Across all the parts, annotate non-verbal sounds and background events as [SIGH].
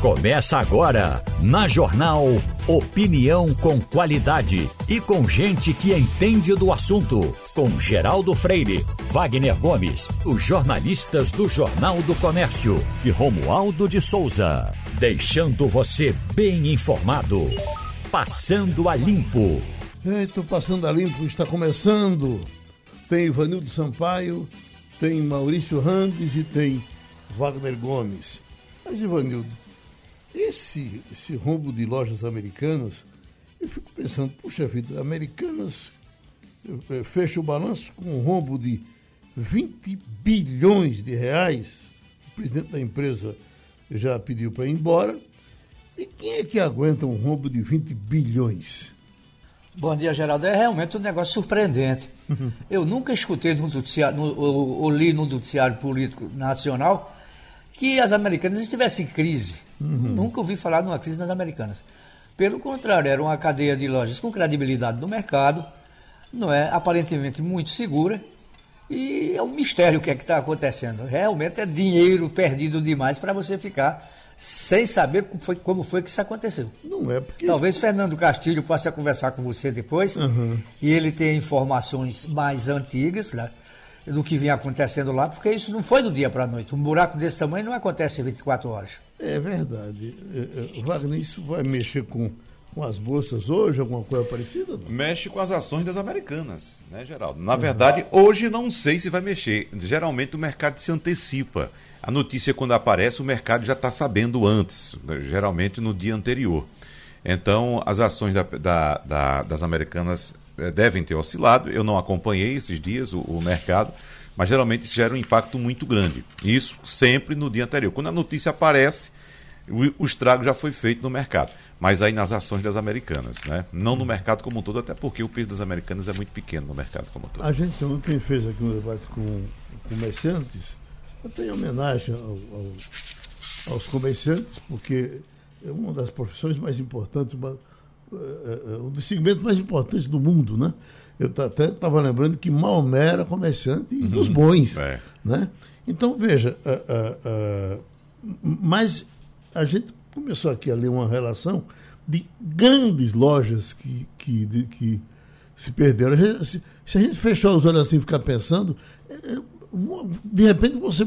Começa agora, na Jornal Opinião com qualidade e com gente que entende do assunto. Com Geraldo Freire, Wagner Gomes, os jornalistas do Jornal do Comércio e Romualdo de Souza. Deixando você bem informado. Passando a Limpo. Eita, Passando a Limpo está começando. Tem Ivanildo Sampaio, tem Maurício Randes e tem Wagner Gomes. Mas, Ivanildo, esse, esse rombo de lojas americanas, eu fico pensando, puxa vida, americanas fecha o balanço com um rombo de 20 bilhões de reais. O presidente da empresa já pediu para ir embora. E quem é que aguenta um rombo de 20 bilhões? Bom dia, Geraldo. É realmente um negócio surpreendente. Uhum. Eu nunca escutei no noticiário, no, ou, ou li no noticiário político nacional que as americanas estivessem em crise. Uhum. Nunca ouvi falar de uma crise nas americanas. Pelo contrário, era uma cadeia de lojas com credibilidade no mercado, não é aparentemente muito segura. E é um mistério o que é que está acontecendo. Realmente é dinheiro perdido demais para você ficar sem saber como foi, como foi que isso aconteceu. Não é porque. Talvez isso... Fernando Castilho possa conversar com você depois uhum. e ele tem informações mais antigas, né? do que vinha acontecendo lá, porque isso não foi do dia para a noite. Um buraco desse tamanho não acontece em 24 horas. É verdade. É, é, Wagner, isso vai mexer com, com as bolsas hoje, alguma coisa parecida? Não? Mexe com as ações das americanas, né, Geraldo? Na verdade, hoje não sei se vai mexer. Geralmente o mercado se antecipa. A notícia, quando aparece, o mercado já está sabendo antes, geralmente no dia anterior. Então, as ações da, da, da, das americanas eh, devem ter oscilado. Eu não acompanhei esses dias o, o mercado, mas geralmente isso gera um impacto muito grande. Isso sempre no dia anterior. Quando a notícia aparece, o, estrago já foi feito no mercado. Mas aí nas ações das americanas, né? Não no mercado como um todo, até porque o peso das americanas é muito pequeno no mercado como um todo. A gente ontem fez aqui um debate com comerciantes, até em homenagem ao, ao, aos comerciantes, porque é uma das profissões mais importantes, uma, é, é, é, um dos segmentos mais importantes do mundo, né? Eu até estava lembrando que Maomé era comerciante e uhum. dos bons, é. né? Então, veja, uh, uh, uh, mas a gente começou aqui a ler uma relação de grandes lojas que, que, de, que se perderam. Se, se, a gente fechar os olhos assim e ficar pensando, de repente você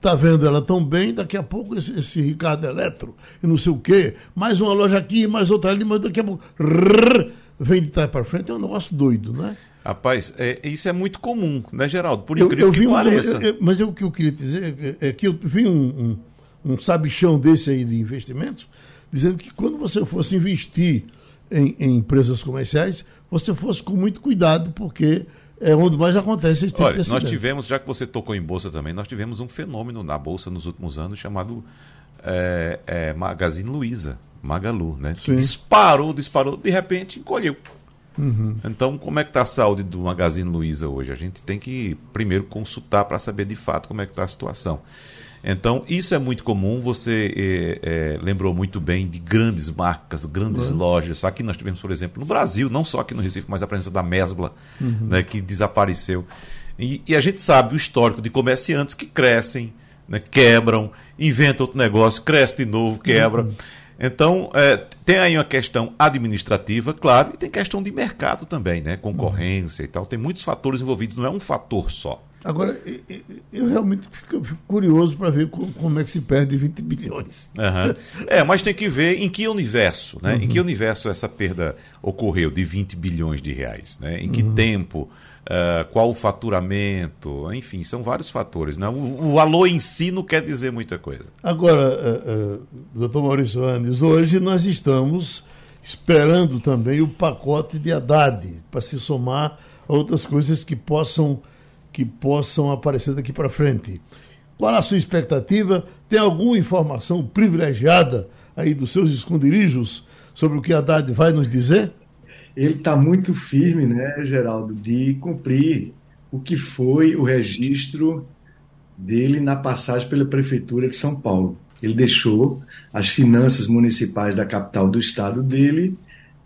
Tá vendo ela tão bem, daqui a pouco esse, esse Ricardo Eletro e não sei o quê, mais uma loja aqui, mais outra ali, mas daqui a pouco rrr, vem de trás para frente, é um negócio doido, né? Rapaz, é, isso é muito comum, né, Geraldo? Por incrível eu, eu que um, pareça. Eu, mas o que eu queria dizer é, é que eu vi um, um, um, sabichão desse aí de investimentos, dizendo que quando você fosse investir em, em empresas comerciais, você fosse com muito cuidado, porque é onde mais acontece esse tipo Olha, nós tivemos, já que você tocou em bolsa também, nós tivemos um fenômeno na bolsa nos últimos anos chamado é, é, Magazine Luiza, Magalu, né? Disparou, disparou, de repente encolheu. Uhum. Então, como é que está a saúde do Magazine Luiza hoje? A gente tem que primeiro consultar para saber de fato como é que está a situação. Então, isso é muito comum. Você é, é, lembrou muito bem de grandes marcas, grandes uhum. lojas. Aqui nós tivemos, por exemplo, no Brasil, não só aqui no Recife, mas a presença da Mesbla, uhum. né, que desapareceu. E, e, a gente sabe o histórico de comerciantes que crescem, né, quebram, inventam outro negócio, cresce de novo, quebra. Uhum. Então, é, tem aí uma questão administrativa, claro, e tem questão de mercado também, né? Concorrência e tal. Tem muitos fatores envolvidos, não é um fator só. Agora, eu realmente fico, curioso para ver como é que se perde 20 bilhões. Uhum. [LAUGHS] É, mas tem que ver em que universo, né? Uhum. Em que universo essa perda ocorreu de 20 bilhões de reais, né? Em que uhum. tempo, uh, qual o faturamento, enfim, são vários fatores, né? O, o, valor em si não quer dizer muita coisa. Agora, uh, uh, doutor Maurício Andes, hoje nós estamos esperando também o pacote de Haddad para se somar a outras coisas que possam que possam aparecer daqui para frente. Qual a sua expectativa? Tem alguma informação privilegiada aí dos seus esconderijos sobre o que Haddad vai nos dizer? Ele está muito firme, né, Geraldo, de cumprir o que foi o registro dele na passagem pela Prefeitura de São Paulo. Ele deixou as finanças municipais da capital do estado dele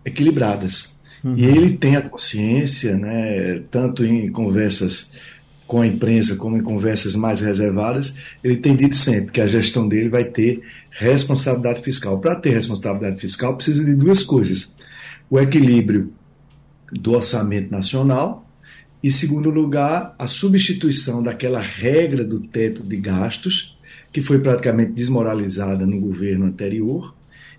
equilibradas. Uhum. E ele tem a consciência, né, tanto em conversas com a imprensa, como em conversas mais reservadas, ele tem dito sempre que a gestão dele vai ter responsabilidade fiscal. Para ter responsabilidade fiscal, precisa de duas coisas: o equilíbrio do orçamento nacional e, segundo lugar, a substituição daquela regra do teto de gastos, que foi praticamente desmoralizada no governo anterior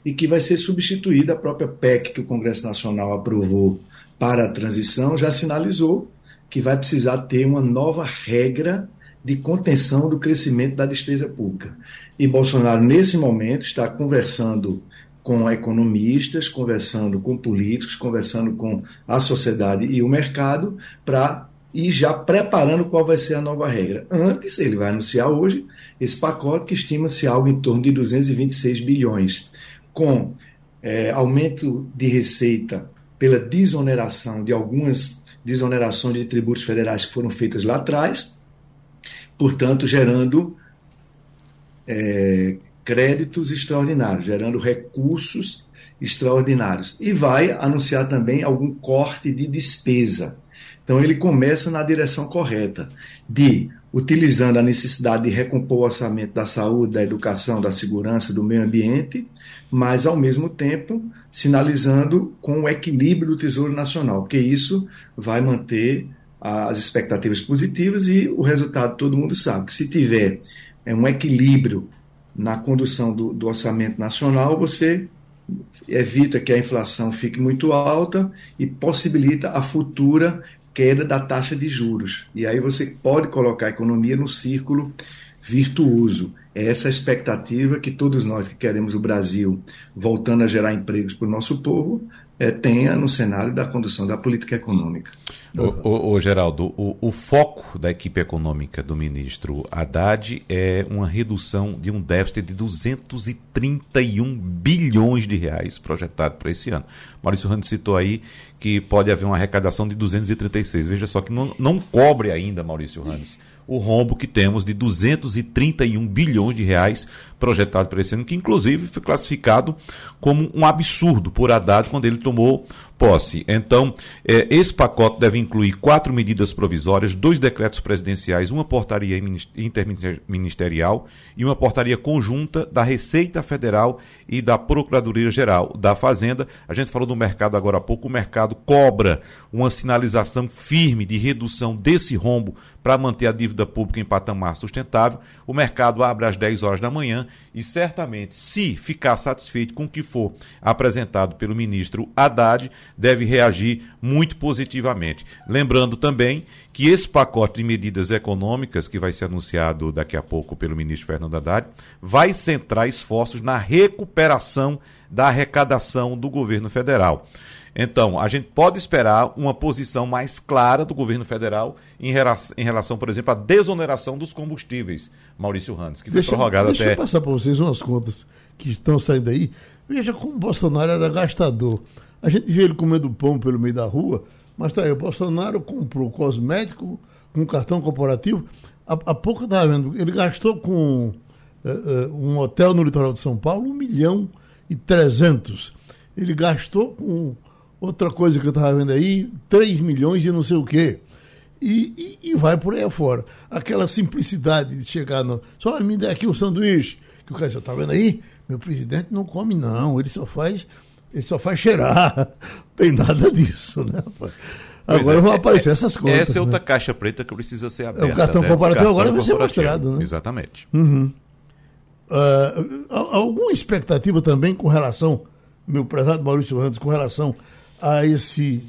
e que vai ser substituída. A própria PEC que o Congresso Nacional aprovou para a transição já sinalizou que vai precisar ter uma nova regra de contenção do crescimento da despesa pública. E Bolsonaro, nesse momento, está conversando com economistas, conversando com políticos, conversando com a sociedade e o mercado para ir já preparando qual vai ser a nova regra. Antes, ele vai anunciar hoje esse pacote que estima-se algo em torno de 226 bilhões, com é, aumento de receita pela desoneração de algumas desonerações de tributos federais que foram feitas lá atrás, portanto, gerando é, créditos extraordinários, gerando recursos extraordinários. E vai anunciar também algum corte de despesa. Então, ele começa na direção correta, de utilizando a necessidade de recompor o orçamento da saúde, da educação, da segurança, do meio ambiente, mas ao mesmo tempo sinalizando com o equilíbrio do Tesouro Nacional, porque isso vai manter as expectativas positivas e o resultado todo mundo sabe que se tiver é, um equilíbrio na condução do, do orçamento nacional, você evita que a inflação fique muito alta e possibilita a futura queda da taxa de juros. E aí você pode colocar a economia no círculo virtuoso. É essa expectativa que todos nós que queremos o Brasil voltando a gerar empregos para o nosso povo é, tenha no cenário da condução da política econômica. O, o, o Geraldo, o, o, foco da equipe econômica do ministro Haddad é uma redução de um déficit de 231 bilhões de reais projetado para esse ano. Maurício Rando citou aí que pode haver uma arrecadação de 236. Veja só que não, não cobre ainda, Maurício Randes o rombo que temos de 231 bilhões de reais projetado para esse ano, que inclusive foi classificado como um absurdo por Haddad quando ele tomou posse. Então, é, esse pacote deve incluir quatro medidas provisórias, dois decretos presidenciais, uma portaria interministerial e uma portaria conjunta da Receita Federal e da Procuradoria Geral da Fazenda. A gente falou do mercado agora há pouco, o mercado cobra uma sinalização firme de redução desse rombo para manter a dívida pública em patamar sustentável. O mercado abre às 10 horas da manhã e certamente, se ficar satisfeito com o que for apresentado pelo ministro Haddad, deve reagir muito positivamente. Lembrando também que esse pacote de medidas econômicas, que vai ser anunciado daqui a pouco pelo ministro Fernando Haddad, vai centrar esforços na recuperação da arrecadação do governo federal. Então, a gente pode esperar uma posição mais clara do governo federal em relação, em relação por exemplo, à desoneração dos combustíveis, Maurício Randes, que foi deixa, prorrogada deixa até. Deixa eu passar para vocês umas contas que estão saindo aí. Veja como o Bolsonaro era gastador. A gente vê ele comendo pão pelo meio da rua, mas tá aí, o Bolsonaro comprou cosmético com cartão corporativo. Há, há pouco estava vendo, ele gastou com uh, uh, um hotel no litoral de São Paulo um milhão e trezentos. Ele gastou com Outra coisa que eu estava vendo aí, 3 milhões e não sei o quê. E, e, e, vai por aí afora. Aquela simplicidade de chegar no. Só me dê aqui o sanduíche. Que o cara está vendo aí? Meu presidente não come, não. Ele só faz. Ele só faz cheirar. Não [LAUGHS] tem nada disso, né, Agora é, vão aparecer é, essas coisas. Essa é outra né? caixa preta que precisa ser aberta. É, o cartão né? comparativo agora vai ser mostrado, né? Exatamente. Uhum. Uh, alguma expectativa também com relação, meu prezado Maurício Randes, com relação a esse,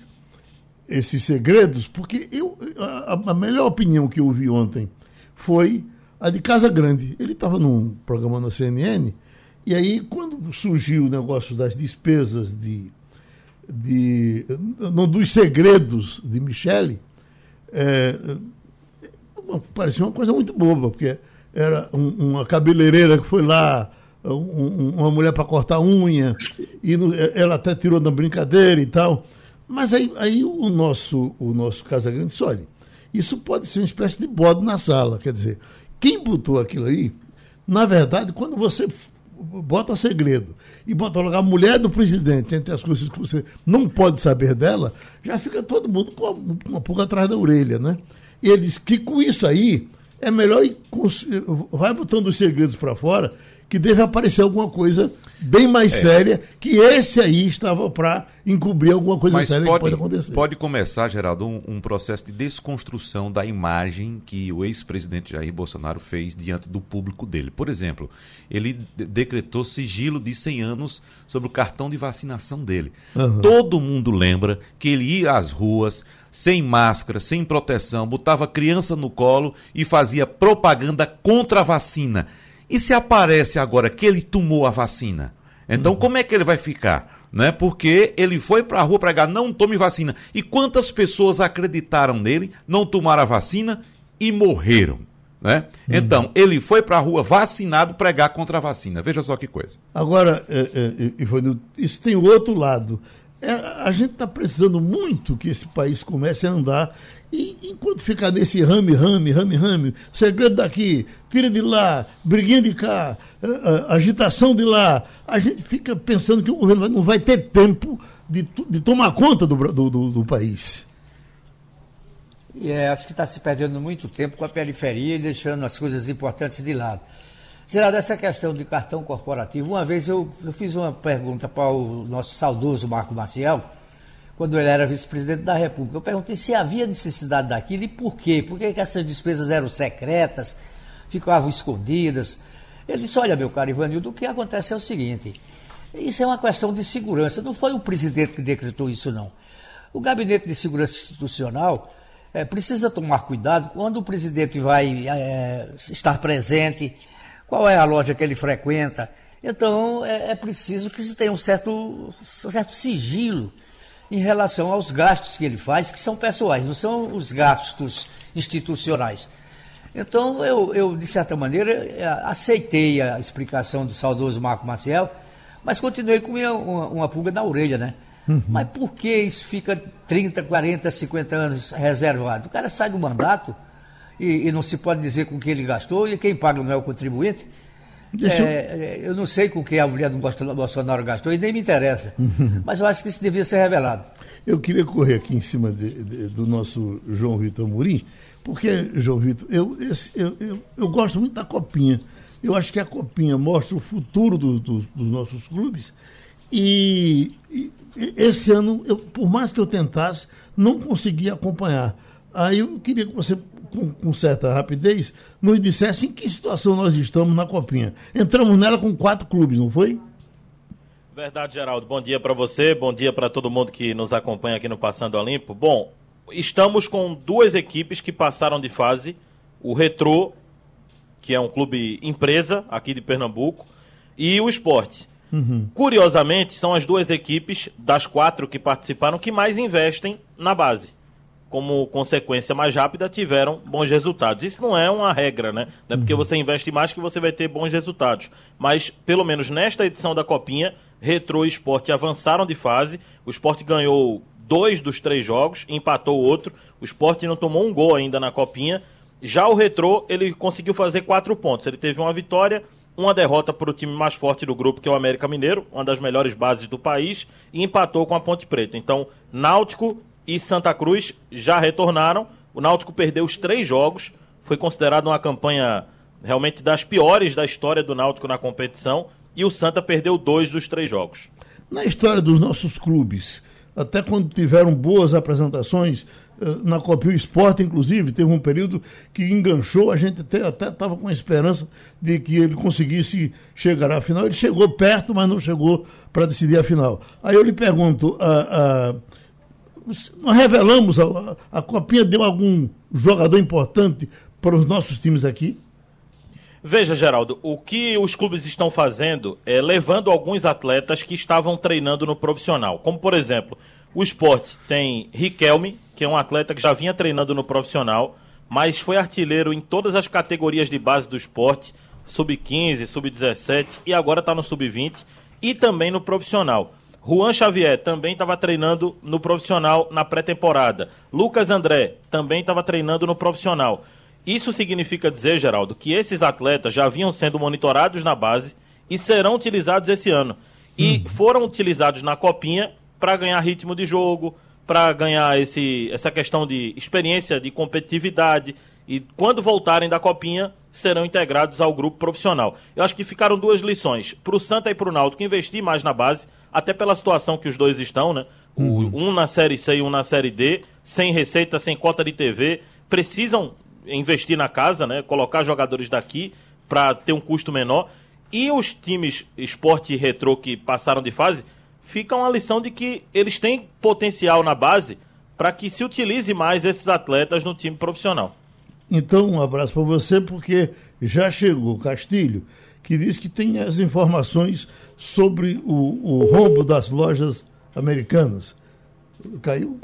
esses segredos, porque eu, a, a melhor opinião que eu ouvi ontem foi a de Casa Grande. Ele estava num programa na CNN, e aí, quando surgiu o negócio das despesas de. de não, dos segredos de Michele, é, parecia uma coisa muito boba, porque era um, uma cabeleireira que foi lá um, uma mulher para cortar unha, e no, ela até tirou da brincadeira e tal. Mas aí, aí o nosso, o nosso Casagrande disse, olha, isso pode ser uma espécie de bode na sala. Quer dizer, quem botou aquilo aí, na verdade, quando você bota segredo e bota logo a mulher do presidente entre as coisas que você não pode saber dela, já fica todo mundo com uma pulga atrás da orelha, né? eles que com isso aí é melhor ir, vai botando os segredos para fora que deve aparecer alguma coisa bem mais é. séria, que esse aí estava para encobrir alguma coisa Mas séria pode, que pode acontecer. Pode começar, Geraldo, um, um processo de desconstrução da imagem que o ex-presidente Jair Bolsonaro fez diante do público dele. Por exemplo, ele decretou sigilo de 100 anos sobre o cartão de vacinação dele. Uhum. Todo mundo lembra que ele ia às ruas sem máscara, sem proteção, botava criança no colo e fazia propaganda contra a vacina. E se aparece agora que ele tomou a vacina? Então, uhum. como é que ele vai ficar? Né? Porque ele foi para a rua pregar, não tome vacina. E quantas pessoas acreditaram nele, não tomaram a vacina e morreram? Né? Uhum. Então, ele foi para a rua vacinado pregar contra a vacina. Veja só que coisa. Agora, é, é, é isso tem o outro lado. É, a gente está precisando muito que esse país comece a andar e enquanto ficar nesse rame, rame, rame, rame, segredo daqui, tira de lá, briguinha de cá, agitação de lá, a gente fica pensando que o governo não vai ter tempo de, de tomar conta do, do, do, do país. E é, acho que está se perdendo muito tempo com a periferia e deixando as coisas importantes de lado. Geraldo, essa questão de cartão corporativo, uma vez eu, eu fiz uma pergunta para o nosso saudoso Marco Maciel, quando ele era vice-presidente da República. Eu perguntei se havia necessidade daquilo e por quê. Por que, que essas despesas eram secretas, ficavam escondidas? Ele disse: Olha, meu caro Ivanildo, o que acontece é o seguinte: isso é uma questão de segurança. Não foi o presidente que decretou isso, não. O Gabinete de Segurança Institucional é, precisa tomar cuidado quando o presidente vai é, estar presente, qual é a loja que ele frequenta. Então, é, é preciso que se tenha um certo, um certo sigilo em relação aos gastos que ele faz, que são pessoais, não são os gastos institucionais. Então, eu, eu de certa maneira, eh, aceitei a explicação do saudoso Marco Maciel, mas continuei com uma, uma, uma pulga na orelha, né? Uhum. Mas por que isso fica 30, 40, 50 anos reservado? O cara sai do mandato e, e não se pode dizer com que ele gastou, e quem paga não é o contribuinte. É, eu... É, eu não sei com que a mulher do Bolsonaro gastou e nem me interessa. [LAUGHS] Mas eu acho que isso devia ser revelado. Eu queria correr aqui em cima de, de, do nosso João Vitor Murim, porque, João Vitor, eu, esse, eu, eu, eu, gosto muito da Copinha. Eu acho que a Copinha mostra o futuro do, do, dos nossos clubes. E, e esse ano, eu, por mais que eu tentasse, não consegui acompanhar. Aí eu queria que você com, com, certa rapidez, nos dissesse em que situação nós estamos na Copinha. Entramos nela com quatro clubes, não foi? Verdade, Geraldo. Bom dia para você, bom dia para todo mundo que nos acompanha aqui no Passando Olimpo. Bom, estamos com duas equipes que passaram de fase: o Retrô, que é um clube empresa aqui de Pernambuco, e o Esporte. Uhum. Curiosamente, são as duas equipes das quatro que participaram que mais investem na base como consequência mais rápida, tiveram bons resultados. Isso não é uma regra, né? Não é porque uhum. você investe mais que você vai ter bons resultados. Mas, pelo menos nesta edição da Copinha, Retro e Esporte avançaram de fase. O Esporte ganhou dois dos três jogos, empatou o outro. O Esporte não tomou um gol ainda na Copinha. Já o Retro, ele conseguiu fazer quatro pontos. Ele teve uma vitória, uma derrota para o time mais forte do grupo, que é o América Mineiro, uma das melhores bases do país, e empatou com a Ponte Preta. Então, Náutico e Santa Cruz já retornaram. O Náutico perdeu os três jogos. Foi considerado uma campanha realmente das piores da história do Náutico na competição. E o Santa perdeu dois dos três jogos. Na história dos nossos clubes, até quando tiveram boas apresentações, eh, na Copa o Esporte, inclusive, teve um período que enganchou, a gente até estava com a esperança de que ele conseguisse chegar à final. Ele chegou perto, mas não chegou para decidir a final. Aí eu lhe pergunto, a nós revelamos, a, a Copinha deu algum jogador importante para os nossos times aqui? Veja, Geraldo, o que os clubes estão fazendo é levando alguns atletas que estavam treinando no profissional. Como, por exemplo, o esporte tem Riquelme, que é um atleta que já vinha treinando no profissional, mas foi artilheiro em todas as categorias de base do esporte, sub-15, sub-17 e agora está no sub-20 e também no profissional. Juan Xavier também estava treinando no profissional na pré-temporada. Lucas André também estava treinando no profissional. Isso significa dizer, Geraldo, que esses atletas já vinham sendo monitorados na base e serão utilizados esse ano. E hum. foram utilizados na copinha para ganhar ritmo de jogo, para ganhar esse, essa questão de experiência, de competitividade e quando voltarem da copinha serão integrados ao grupo profissional. Eu acho que ficaram duas lições para o Santa e para o Náutico investir mais na base, até pela situação que os dois estão, né? Uhum. Um na série C e um na série D, sem receita, sem cota de TV, precisam investir na casa, né? Colocar jogadores daqui para ter um custo menor. E os times esporte e retrô que passaram de fase, fica uma lição de que eles têm potencial na base para que se utilize mais esses atletas no time profissional. Então, um abraço para você, porque já chegou Castilho, que diz que tem as informações sobre o, o rombo das lojas americanas. Caiu?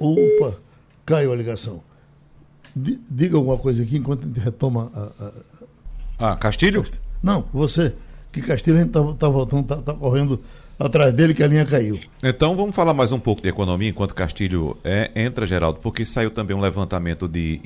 Opa, caiu a ligação. Diga alguma coisa aqui enquanto a gente retoma a. a... Ah, Castilho? Não, você. Que Castilho a gente está tá voltando, está tá correndo atrás dele que a linha caiu. Então vamos falar mais um pouco de economia enquanto Castilho é, entra, Geraldo, porque saiu também um levantamento de,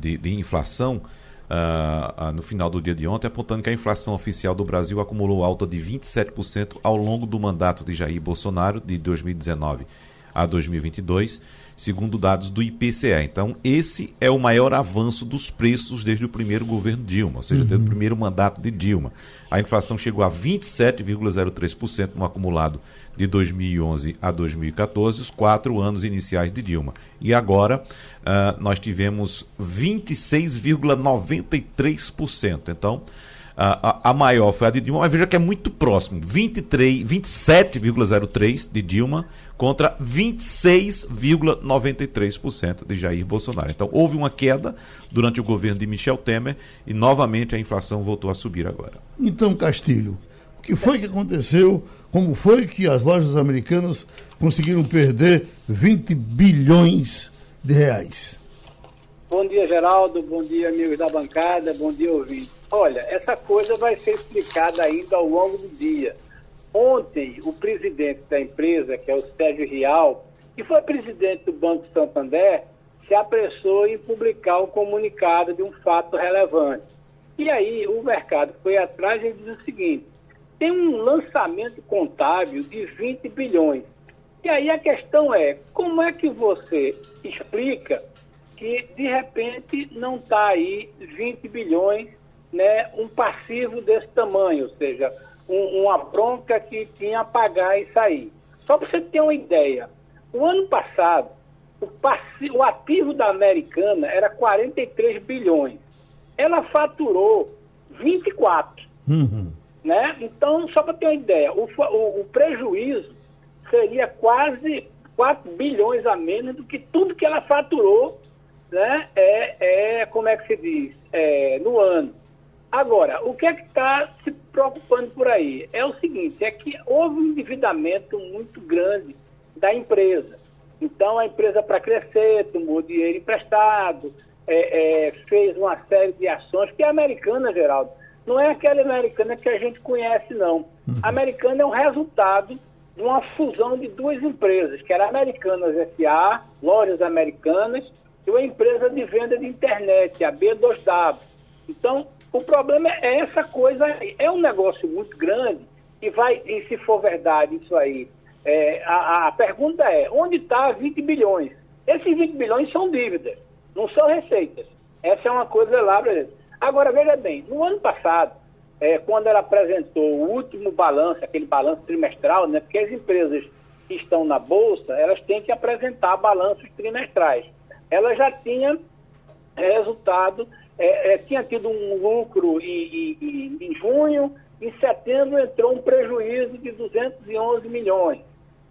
de, de inflação uh, no final do dia de ontem, apontando que a inflação oficial do Brasil acumulou alta de 27% ao longo do mandato de Jair Bolsonaro de 2019 a 2022 segundo dados do IPCA. Então, esse é o maior avanço dos preços desde o primeiro governo Dilma, ou seja, uhum. desde o primeiro mandato de Dilma. A inflação chegou a 27,03% no acumulado de 2011 a 2014, os quatro anos iniciais de Dilma. E agora uh, nós tivemos 26,93%. Então, a, a, maior foi a de Dilma, mas veja que é muito próximo, 27,03% de Dilma contra 26,93% de Jair Bolsonaro. Então houve uma queda durante o governo de Michel Temer e novamente a inflação voltou a subir agora. Então, Castilho, o que foi que aconteceu? Como foi que as lojas americanas conseguiram perder 20 bilhões de reais? Bom dia, Geraldo. Bom dia, amigos da bancada. Bom dia, ouvinte. Olha, essa coisa vai ser explicada ainda ao longo do dia. Ontem, o presidente da empresa, que é o Sérgio Rial, que foi presidente do Banco Santander, se apressou em publicar um comunicado de um fato relevante. E aí o mercado foi atrás e diz o seguinte: tem um lançamento contábil de 20 bilhões. E aí a questão é, como é que você explica que de repente não está aí 20 bilhões né, um passivo desse tamanho, ou seja, um, uma bronca que tinha a pagar e sair. Só para você ter uma ideia, o ano passado, o, passivo, o ativo da Americana era 43 bilhões. Ela faturou 24. Uhum. Né? Então, só para ter uma ideia, o, o, o prejuízo seria quase 4 bilhões a menos do que tudo que ela faturou né, é, é como é que se diz, é, no ano. Agora, o que é que está se preocupando por aí? É o seguinte, é que houve um endividamento muito grande da empresa. Então, a empresa, para crescer, tomou dinheiro emprestado, é, é, fez uma série de ações, que a americana, Geraldo, não é aquela americana que a gente conhece, não. Uhum. A americana é um resultado de uma fusão de duas empresas, que era Americanas SA, lojas americanas, e uma empresa de venda de internet, a B2W. Então, o problema é essa coisa aí. É um negócio muito grande e vai, e se for verdade isso aí, é, a, a, pergunta é, onde está 20 bilhões? Esses 20 bilhões são dívidas, não são receitas. Essa é uma coisa lá, Agora, veja bem, no ano passado, é, quando ela apresentou o último balanço, aquele balanço trimestral, né, porque as empresas que estão na Bolsa, elas têm que apresentar balanços trimestrais. Ela já tinha resultado é, é, tinha tido um lucro em, em, em, junho, em setembro entrou um prejuízo de 211 milhões.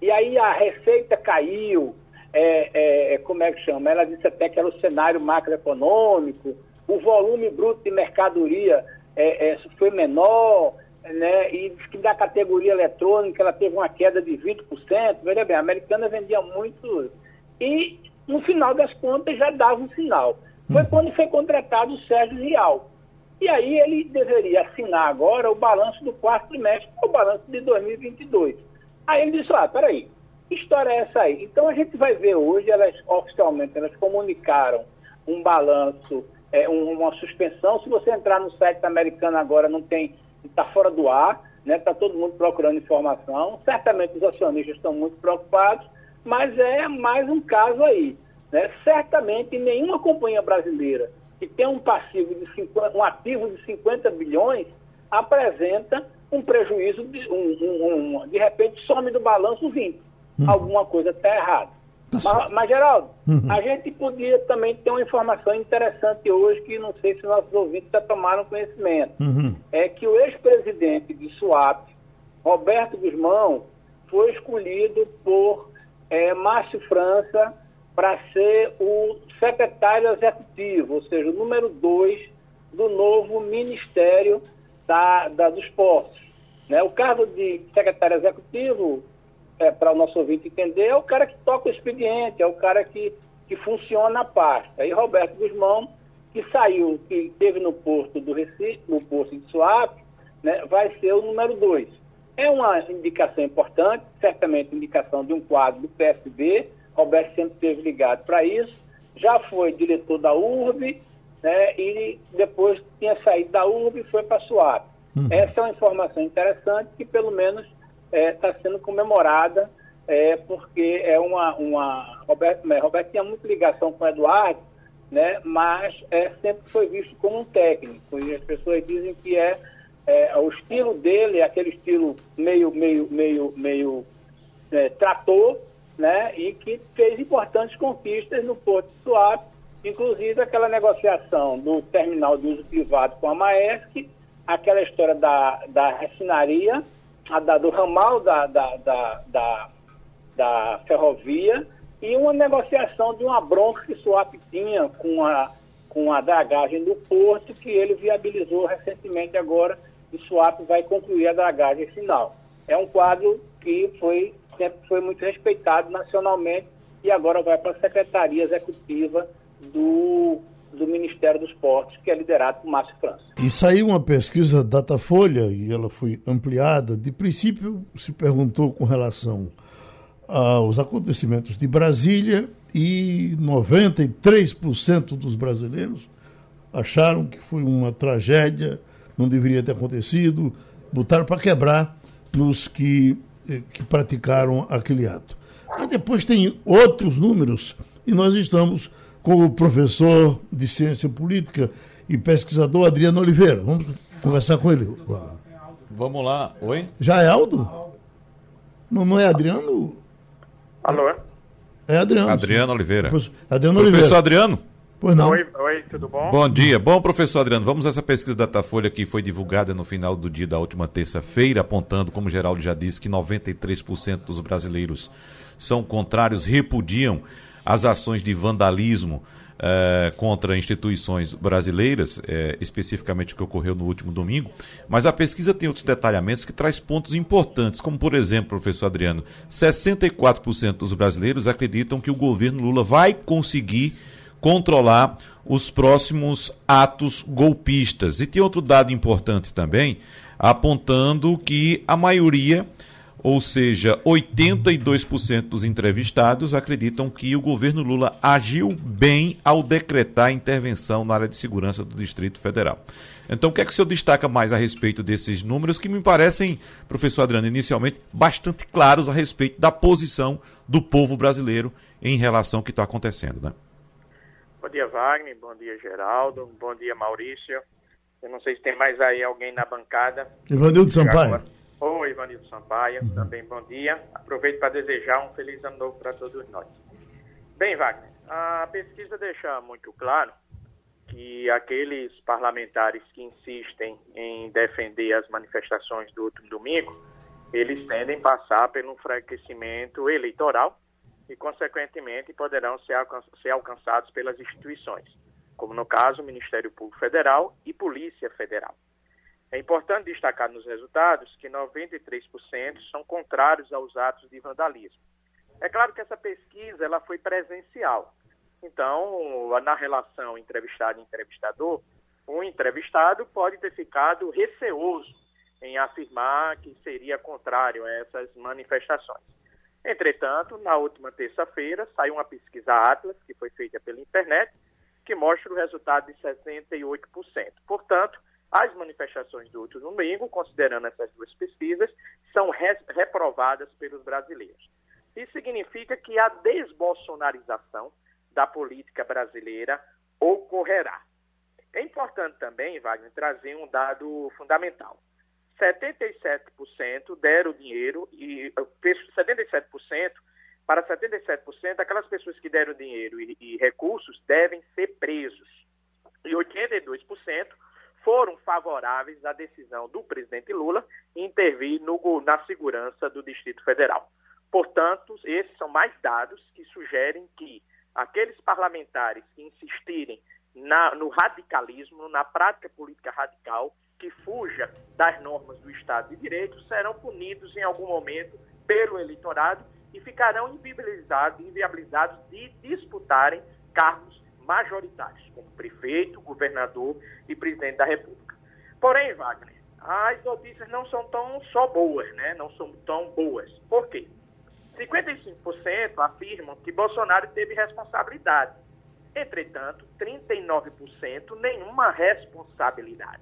E aí a receita caiu, é, é, como é que chama? Ela disse até que era o cenário macroeconômico, o volume bruto de mercadoria é, é, foi menor, né? e que da categoria eletrônica ela teve uma queda de 20%. Veja bem, a americana vendia muito. E no final das contas já dava um sinal foi quando foi contratado o Sérgio Rial. E aí ele deveria assinar agora o balanço do quarto trimestre, o balanço de 2022. Aí ele disse, ah, peraí, que história é essa aí? Então a gente vai ver hoje, elas oficialmente, elas comunicaram um balanço, é, uma suspensão. Se você entrar no site americano agora, não tem, está fora do ar, né? Está todo mundo procurando informação. Certamente os acionistas estão muito preocupados, mas é mais um caso aí. Né? Certamente nenhuma companhia brasileira que tem um passivo de 50, um ativo de 50 bilhões apresenta um prejuízo de, um, um, um, de repente some do balanço 20. Uhum. Alguma coisa está errada. Tá mas, mas, Geraldo, uhum. a gente podia também ter uma informação interessante hoje que não sei se nossos ouvintes já tomaram conhecimento. Uhum. É que o ex-presidente de SUAP, Roberto Guzmão, foi escolhido por é, Márcio França para ser o secretário executivo, ou seja, o número dois do novo Ministério da, da, dos Portos. Né? O cargo de secretário executivo, é, para o nosso ouvinte entender, é o cara que toca o expediente, é o cara que, que funciona a pasta. E Roberto Guzmão, que saiu, que teve no porto do Recife, no porto de Suape, né, vai ser o número dois. É uma indicação importante, certamente indicação de um quadro do PSB. Roberto sempre esteve ligado para isso. Já foi diretor da URB né, e depois tinha saído da URB e foi para a SUAP. Uhum. Essa é uma informação interessante que, pelo menos, está é, tá sendo comemorada, é, porque é uma. uma Roberto, né, Roberto tinha muita ligação com o Eduardo, né, mas é, sempre foi visto como um técnico. E as pessoas dizem que é é, o estilo dele é aquele estilo meio, meio, meio, meio é, trator, né? E que fez importantes conquistas no Porto de Suape, inclusive aquela negociação do terminal de uso privado com a Maersk, aquela história da, da refinaria, a da, do ramal da, da, da, da, da ferrovia e uma negociação de uma bronca que Suape tinha com a, com a dragagem do porto, que ele viabilizou recentemente agora e SWAP vai concluir a dragagem final. É um quadro que foi, sempre foi muito respeitado nacionalmente e agora vai para a Secretaria Executiva do, do Ministério dos Portos, que é liderado por Márcio França. E saiu uma pesquisa Datafolha, e ela foi ampliada. De princípio, se perguntou com relação aos acontecimentos de Brasília e 93% dos brasileiros acharam que foi uma tragédia não deveria ter acontecido, botaram para quebrar nos que, que praticaram aquele ato. Mas depois tem outros números, e nós estamos com o professor de ciência política e pesquisador Adriano Oliveira. Vamos conversar com ele. Vamos lá. Oi? Já é Aldo? Não, não é Adriano? Alô? É Adriano. Adriano Oliveira. Adriano Professor Oliveira. Adriano? Pois não. Oi, oi, tudo bom? Bom dia. Bom, professor Adriano, vamos a essa pesquisa da Datafolha que foi divulgada no final do dia da última terça-feira, apontando, como o Geraldo já disse, que 93% dos brasileiros são contrários, repudiam as ações de vandalismo eh, contra instituições brasileiras, eh, especificamente o que ocorreu no último domingo. Mas a pesquisa tem outros detalhamentos que traz pontos importantes, como por exemplo, professor Adriano, 64% dos brasileiros acreditam que o governo Lula vai conseguir controlar os próximos atos golpistas. E tem outro dado importante também, apontando que a maioria, ou seja, 82% dos entrevistados acreditam que o governo Lula agiu bem ao decretar a intervenção na área de segurança do Distrito Federal. Então, o que é que o senhor destaca mais a respeito desses números que me parecem, professor Adriano, inicialmente bastante claros a respeito da posição do povo brasileiro em relação ao que está acontecendo, né? Bom dia, Wagner. Bom dia, Geraldo. Bom dia, Maurício. Eu não sei se tem mais aí alguém na bancada. Ivanildo Sampaio. Oi, Ivanildo Sampaio. Uhum. Também bom dia. Aproveito para desejar um feliz ano novo para todos nós. Bem, Wagner, a pesquisa deixa muito claro que aqueles parlamentares que insistem em defender as manifestações do último domingo, eles tendem a passar pelo enfraquecimento eleitoral e, consequentemente, poderão ser, alcan ser alcançados pelas instituições, como no caso o Ministério Público Federal e Polícia Federal. É importante destacar nos resultados que 93% são contrários aos atos de vandalismo. É claro que essa pesquisa ela foi presencial. Então, na relação entrevistado entrevistador, o entrevistado pode ter ficado receoso em afirmar que seria contrário a essas manifestações. Entretanto, na última terça-feira, saiu uma pesquisa Atlas, que foi feita pela internet, que mostra o resultado de 68%. Portanto, as manifestações do último domingo, considerando essas duas pesquisas, são reprovadas pelos brasileiros. Isso significa que a desbolsonarização da política brasileira ocorrerá. É importante também, Wagner, trazer um dado fundamental. 77% deram dinheiro e 77% para 77% aquelas pessoas que deram dinheiro e, e recursos devem ser presos. E 82% foram favoráveis à decisão do presidente Lula intervir no, na segurança do Distrito Federal. Portanto, esses são mais dados que sugerem que aqueles parlamentares que insistirem na, no radicalismo, na prática política radical, que fuja das normas do Estado de Direito, serão punidos em algum momento pelo eleitorado e ficarão inviabilizados, inviabilizados de disputarem cargos majoritários, como prefeito, governador e presidente da República. Porém, Wagner, as notícias não são tão só boas, né? Não são tão boas. Por quê? 55% afirmam que Bolsonaro teve responsabilidade. Entretanto, 39% nenhuma responsabilidade.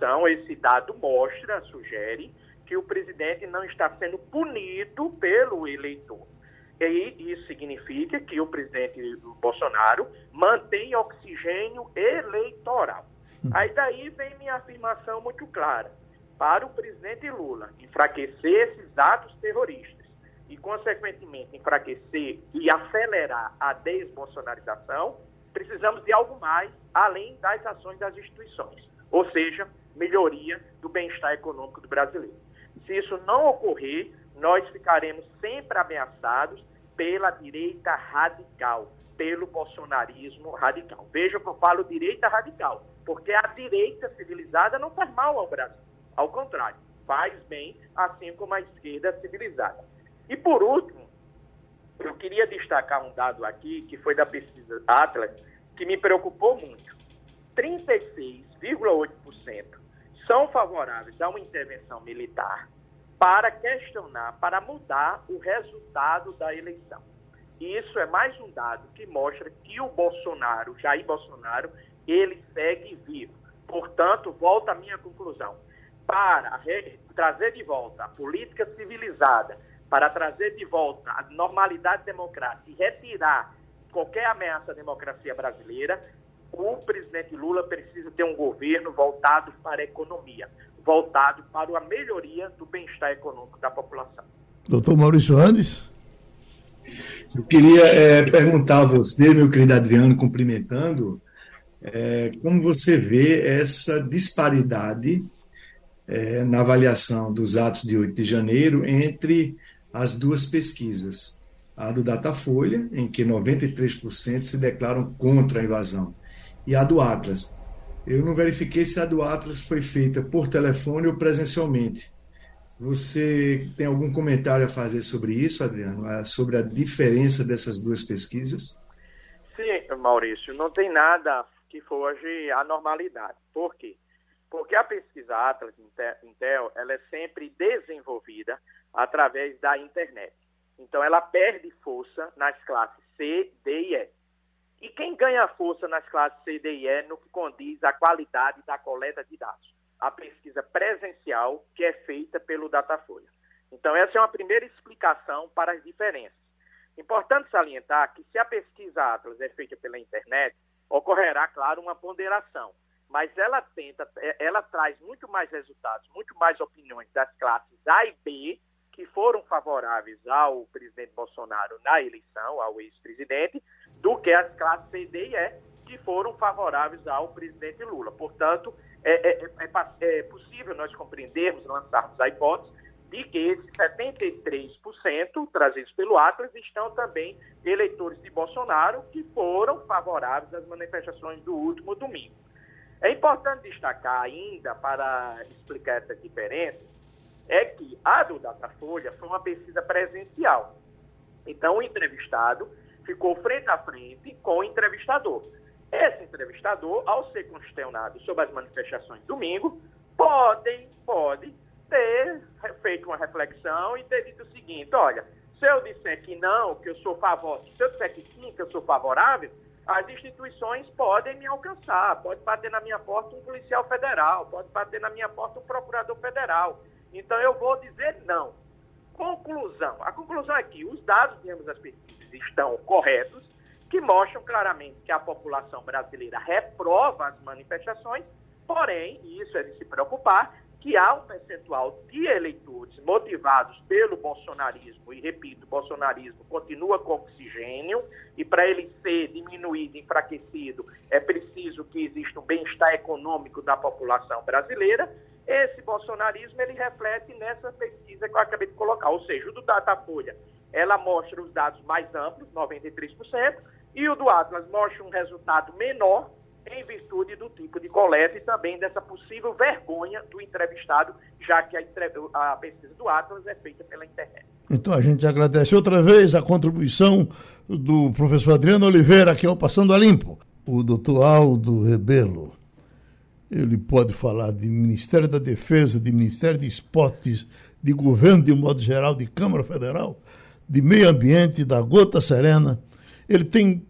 Então, esse dado mostra, sugere, que o presidente não está sendo punido pelo eleitor. E isso significa que o presidente Bolsonaro mantém oxigênio eleitoral. Hum. Aí daí vem minha afirmação muito clara. Para o presidente Lula enfraquecer esses atos terroristas e, consequentemente, enfraquecer e acelerar a desbolsonarização, precisamos de algo mais além das ações das instituições, ou seja, melhoria do bem-estar econômico do brasileiro. Se isso não ocorrer, nós ficaremos sempre ameaçados pela direita radical, pelo bolsonarismo radical. Veja que eu falo direita radical, porque a direita civilizada não faz mal ao Brasil. Ao contrário, faz bem, assim como a esquerda civilizada. E por último, eu queria destacar um dado aqui, que foi da pesquisa Atlas, que me preocupou muito. 36,8% são favoráveis a uma intervenção militar para questionar, para mudar o resultado da eleição. E isso é mais um dado que mostra que o Bolsonaro, Jair Bolsonaro, ele segue vivo. Portanto, volta à minha conclusão. Para trazer de volta a política civilizada, para trazer de volta a normalidade democrática e retirar qualquer ameaça à democracia brasileira, o presidente Lula precisa ter um governo voltado para a economia, voltado para a melhoria do bem-estar econômico da população. Doutor Maurício Andes? Eu queria é, perguntar a você, meu querido Adriano, cumprimentando, é, como você vê essa disparidade é, na avaliação dos atos de 8 de janeiro entre as duas pesquisas. A do Datafolha, em que 93% se declaram contra a invasão, e a do Atlas. Eu não verifiquei se a do Atlas foi feita por telefone ou presencialmente. Você tem algum comentário a fazer sobre isso, Adriano? É, sobre a diferença dessas duas pesquisas? Sim, Maurício, não tem nada que foge à normalidade. Por quê? Porque a pesquisa Atlas Intel, ela é sempre desenvolvida através da internet. Então, ela perde força nas classes C, D e E. E quem ganha força nas classes C, D e E no que condiz à qualidade da coleta de dados? A pesquisa presencial que é feita pelo Datafolha. Então, essa é uma primeira explicação para as diferenças. Importante salientar que se a pesquisa Atlas é feita pela internet, ocorrerá, claro, uma ponderação. Mas ela tenta, ela traz muito mais resultados, muito mais opiniões das classes A e B, que foram favoráveis ao presidente Bolsonaro na eleição, ao ex-presidente, do que as classes C, D e E, que foram favoráveis ao presidente Lula. Portanto, é, é, é, é, é possível nós compreendermos, lançarmos a hipótese de que esses 73% trazidos pelo Atlas estão também eleitores de Bolsonaro que foram favoráveis às manifestações do último domingo. É importante destacar ainda, para explicar essa diferença, é que a do Datafolha foi uma pesquisa presencial. Então, o entrevistado ficou frente a frente com o entrevistador. Esse entrevistador, ao ser questionado sobre as manifestações de domingo, pode, pode ter feito uma reflexão e ter dito o seguinte: olha, se eu disser que não, que eu sou favorável, se eu disser que sim, que eu sou favorável, as instituições podem me alcançar, pode bater na minha porta um policial federal, pode bater na minha porta um procurador federal. Então eu vou dizer não. Conclusão? A conclusão é que os dados de ambas as pesquisas estão corretos, que mostram claramente que a população brasileira reprova as manifestações, porém, e isso é de se preocupar, que há um percentual de eleitores motivados pelo bolsonarismo, e repito, o bolsonarismo continua com oxigênio, e para ele ser diminuído, enfraquecido, é preciso que exista um bem-estar econômico da população brasileira. Esse bolsonarismo ele reflete nessa pesquisa que eu acabei de colocar, ou seja, o do Datafolha, ela mostra os dados mais amplos, 93%, e o do Atlas mostra um resultado menor, em virtude do tipo de coleta e também dessa possível vergonha do entrevistado, já que a, a pesquisa do Atlas é feita pela internet. Então a gente agradece outra vez a contribuição do professor Adriano Oliveira, que é o Passando a Limpo, o doutor Aldo Rebelo. Ele pode falar de Ministério da Defesa, de Ministério de Esportes, de governo de modo geral, de Câmara Federal, de meio ambiente, da gota serena. Ele tem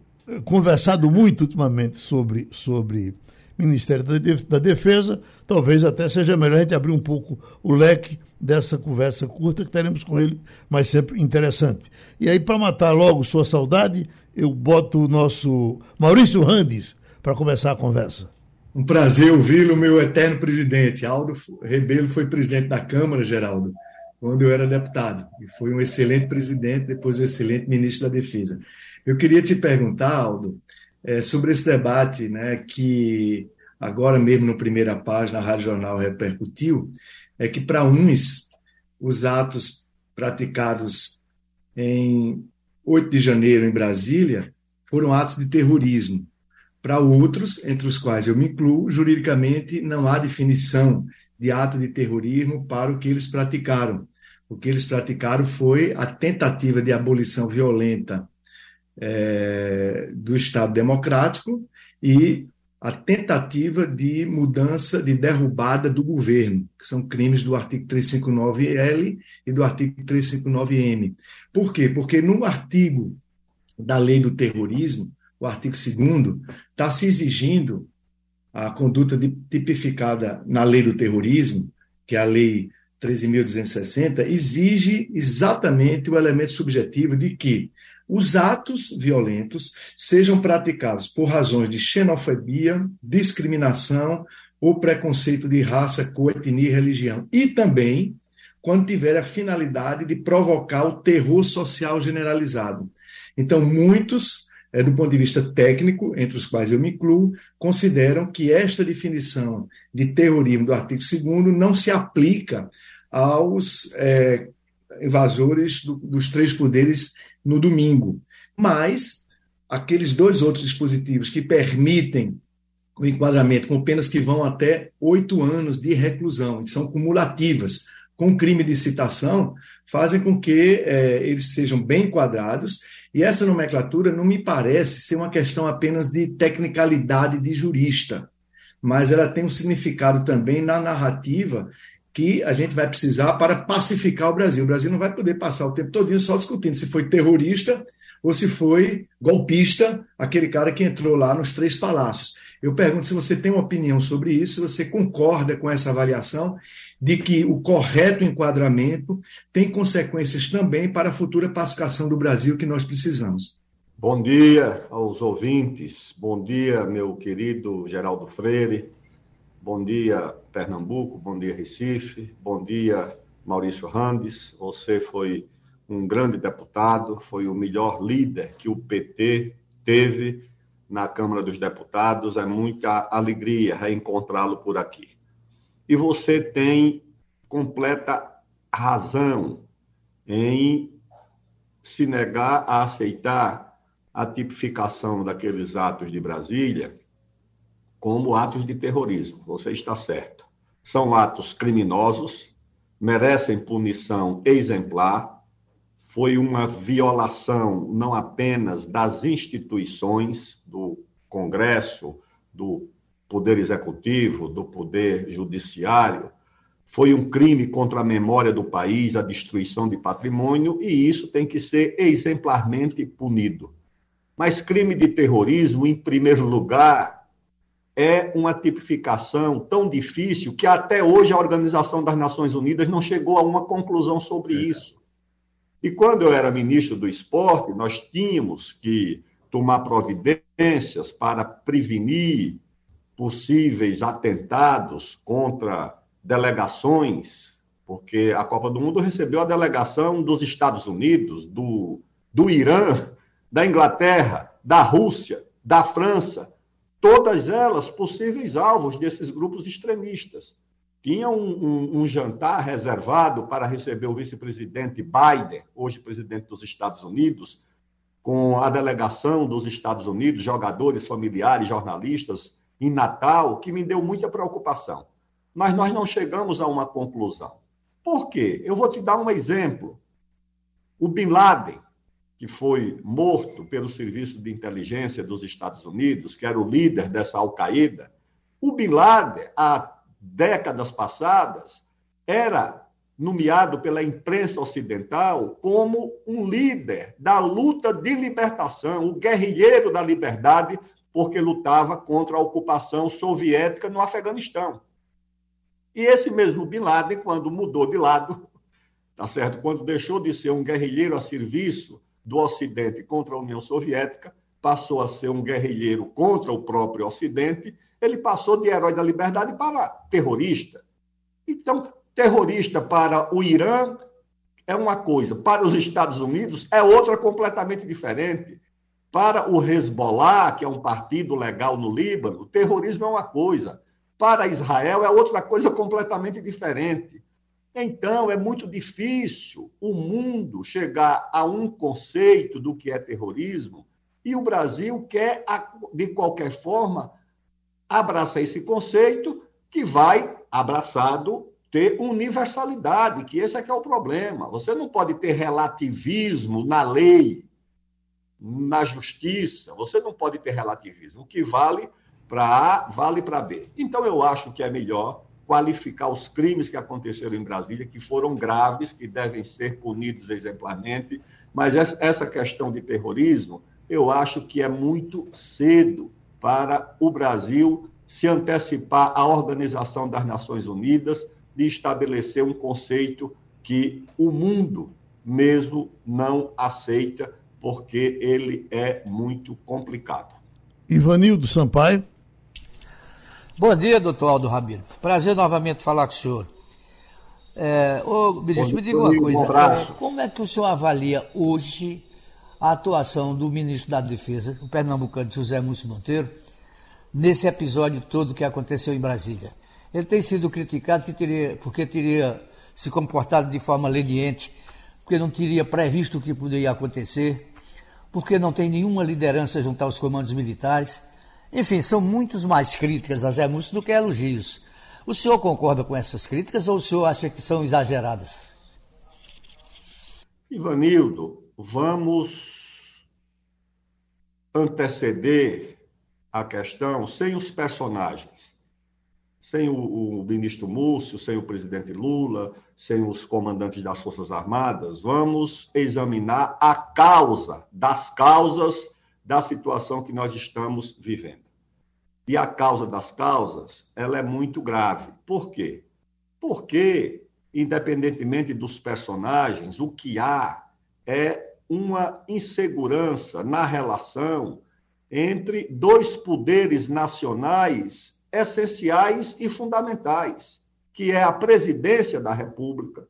conversado muito ultimamente sobre, sobre Ministério da Defesa, talvez até seja melhor a gente abrir um pouco o leque dessa conversa curta que teremos com ele, mas sempre interessante. E aí, para matar logo sua saudade, eu boto o nosso Maurício Randes para começar a conversa. Um prazer ouvi-lo, meu eterno presidente. Aldo Rebelo foi presidente da Câmara, Geraldo, quando eu era deputado. E foi um excelente presidente, depois um excelente ministro da Defesa. Eu queria te perguntar, Aldo, é, sobre esse debate né, que agora mesmo no primeira página a Rádio Jornal repercutiu, é que para uns os atos praticados em 8 de janeiro em Brasília foram atos de terrorismo. Para outros, entre os quais eu me incluo, juridicamente não há definição de ato de terrorismo para o que eles praticaram. O que eles praticaram foi a tentativa de abolição violenta é, do Estado Democrático e a tentativa de mudança, de derrubada do governo, que são crimes do artigo 359L e do artigo 359M. Por quê? Porque no artigo da lei do terrorismo, o artigo 2 está se exigindo a conduta de, tipificada na lei do terrorismo, que é a lei 13.260, exige exatamente o elemento subjetivo de que os atos violentos sejam praticados por razões de xenofobia, discriminação ou preconceito de raça, cor, etnia e religião. E também quando tiver a finalidade de provocar o terror social generalizado. Então, muitos, é, do ponto de vista técnico, entre os quais eu me incluo, consideram que esta definição de terrorismo do artigo 2 não se aplica aos é, invasores do, dos três poderes no domingo. Mas aqueles dois outros dispositivos que permitem o enquadramento com penas que vão até oito anos de reclusão, e são cumulativas, com crime de citação, fazem com que é, eles sejam bem enquadrados. E essa nomenclatura não me parece ser uma questão apenas de tecnicalidade de jurista, mas ela tem um significado também na narrativa que a gente vai precisar para pacificar o Brasil. O Brasil não vai poder passar o tempo todo só discutindo se foi terrorista ou se foi golpista, aquele cara que entrou lá nos três palácios. Eu pergunto se você tem uma opinião sobre isso, se você concorda com essa avaliação de que o correto enquadramento tem consequências também para a futura pacificação do Brasil que nós precisamos. Bom dia aos ouvintes, bom dia, meu querido Geraldo Freire, Bom dia, Pernambuco. Bom dia, Recife. Bom dia, Maurício Randes. Você foi um grande deputado, foi o melhor líder que o PT teve na Câmara dos Deputados. É muita alegria reencontrá-lo por aqui. E você tem completa razão em se negar a aceitar a tipificação daqueles atos de Brasília como atos de terrorismo. Você está certo. São atos criminosos, merecem punição exemplar. Foi uma violação não apenas das instituições do Congresso, do Poder Executivo, do Poder Judiciário, foi um crime contra a memória do país, a destruição de patrimônio, e isso tem que ser exemplarmente punido. Mas crime de terrorismo, em primeiro lugar, é uma tipificação tão difícil que até hoje a Organização das Nações Unidas não chegou a uma conclusão sobre isso. E quando eu era ministro do esporte, nós tínhamos que tomar providências para prevenir possíveis atentados contra delegações, porque a Copa do Mundo recebeu a delegação dos Estados Unidos, do, do Irã, da Inglaterra, da Rússia, da França, todas elas possíveis alvos desses grupos extremistas. Tinha um, um, um jantar reservado para receber o vice-presidente Biden, hoje presidente dos Estados Unidos, com a delegação dos Estados Unidos, jogadores, familiares, jornalistas, em Natal, que me deu muita preocupação. Mas nós não chegamos a uma conclusão. Por quê? Eu vou te dar um exemplo. O Bin Laden, que foi morto pelo Serviço de Inteligência dos Estados Unidos, que era o líder dessa Al-Qaeda, o Bin Laden, há décadas passadas, era nomeado pela imprensa ocidental como um líder da luta de libertação, o guerrilheiro da liberdade, porque lutava contra a ocupação soviética no Afeganistão. E esse mesmo Bin Laden, quando mudou de lado, [LAUGHS] tá certo? Quando deixou de ser um guerrilheiro a serviço do Ocidente contra a União Soviética, passou a ser um guerrilheiro contra o próprio Ocidente, ele passou de herói da liberdade para terrorista. Então, terrorista para o Irã é uma coisa, para os Estados Unidos é outra completamente diferente. Para o Hezbollah, que é um partido legal no Líbano, terrorismo é uma coisa. Para Israel é outra coisa completamente diferente. Então, é muito difícil o mundo chegar a um conceito do que é terrorismo e o Brasil quer, de qualquer forma, abraçar esse conceito que vai abraçado ter universalidade, que esse é que é o problema. Você não pode ter relativismo na lei, na justiça, você não pode ter relativismo. O que vale para A, vale para B. Então, eu acho que é melhor qualificar os crimes que aconteceram em Brasília, que foram graves, que devem ser punidos exemplarmente, mas essa questão de terrorismo, eu acho que é muito cedo para o Brasil se antecipar à Organização das Nações Unidas, de estabelecer um conceito que o mundo mesmo não aceita, porque ele é muito complicado. Ivanildo Sampaio. Bom dia, doutor Aldo Rabino. Prazer novamente falar com o senhor. É, ô, ministro, me diga uma coisa. Um abraço. Como é que o senhor avalia hoje a atuação do ministro da Defesa, o pernambucano José Múcio Monteiro, nesse episódio todo que aconteceu em Brasília? Ele tem sido criticado que teria, porque teria se comportado de forma leniente, porque não teria previsto o que poderia acontecer, porque não tem nenhuma liderança junto aos comandos militares. Enfim, são muitos mais críticas a Zé Múcio do que elogios. O senhor concorda com essas críticas ou o senhor acha que são exageradas? Ivanildo, vamos anteceder a questão sem os personagens sem o, o, ministro Múcio, sem o presidente Lula, sem os comandantes das Forças Armadas, vamos examinar a causa das causas da situação que nós estamos vivendo. E a causa das causas, ela é muito grave. Por quê? Porque, independentemente dos personagens, o que há é uma insegurança na relação entre dois poderes nacionais essenciais e fundamentais, que é a presidência da República,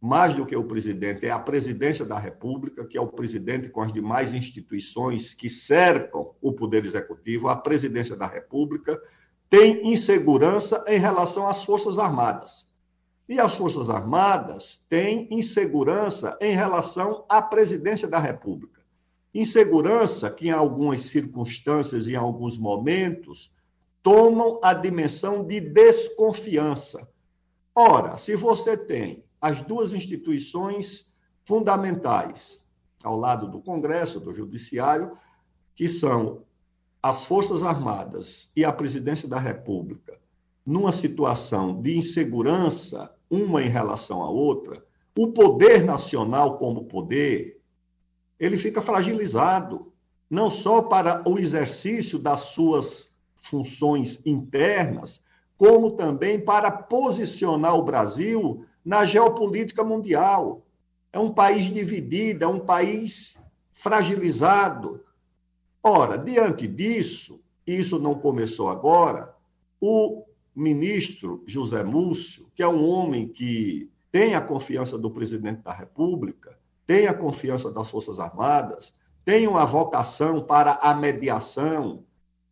mais do que o presidente, é a presidência da República, que é o presidente com as demais instituições que cercam o Poder Executivo, a presidência da República, tem insegurança em relação às Forças Armadas. E as Forças Armadas têm insegurança em relação à presidência da República. Insegurança que, em algumas circunstâncias em alguns momentos, tomam a dimensão de desconfiança. Ora, se você tem as duas instituições fundamentais ao lado do Congresso, do Judiciário, que são as Forças Armadas e a Presidência da República, numa situação de insegurança, uma em relação à outra, o poder nacional como poder, ele fica fragilizado, não só para o exercício das suas funções internas, como também para posicionar o Brasil na geopolítica mundial. É um país dividido, é um país fragilizado. Ora, diante disso, isso não começou agora, o ministro José Múcio, que é um homem que tem a confiança do presidente da República, tem a confiança das Forças Armadas, tem uma vocação para a mediação,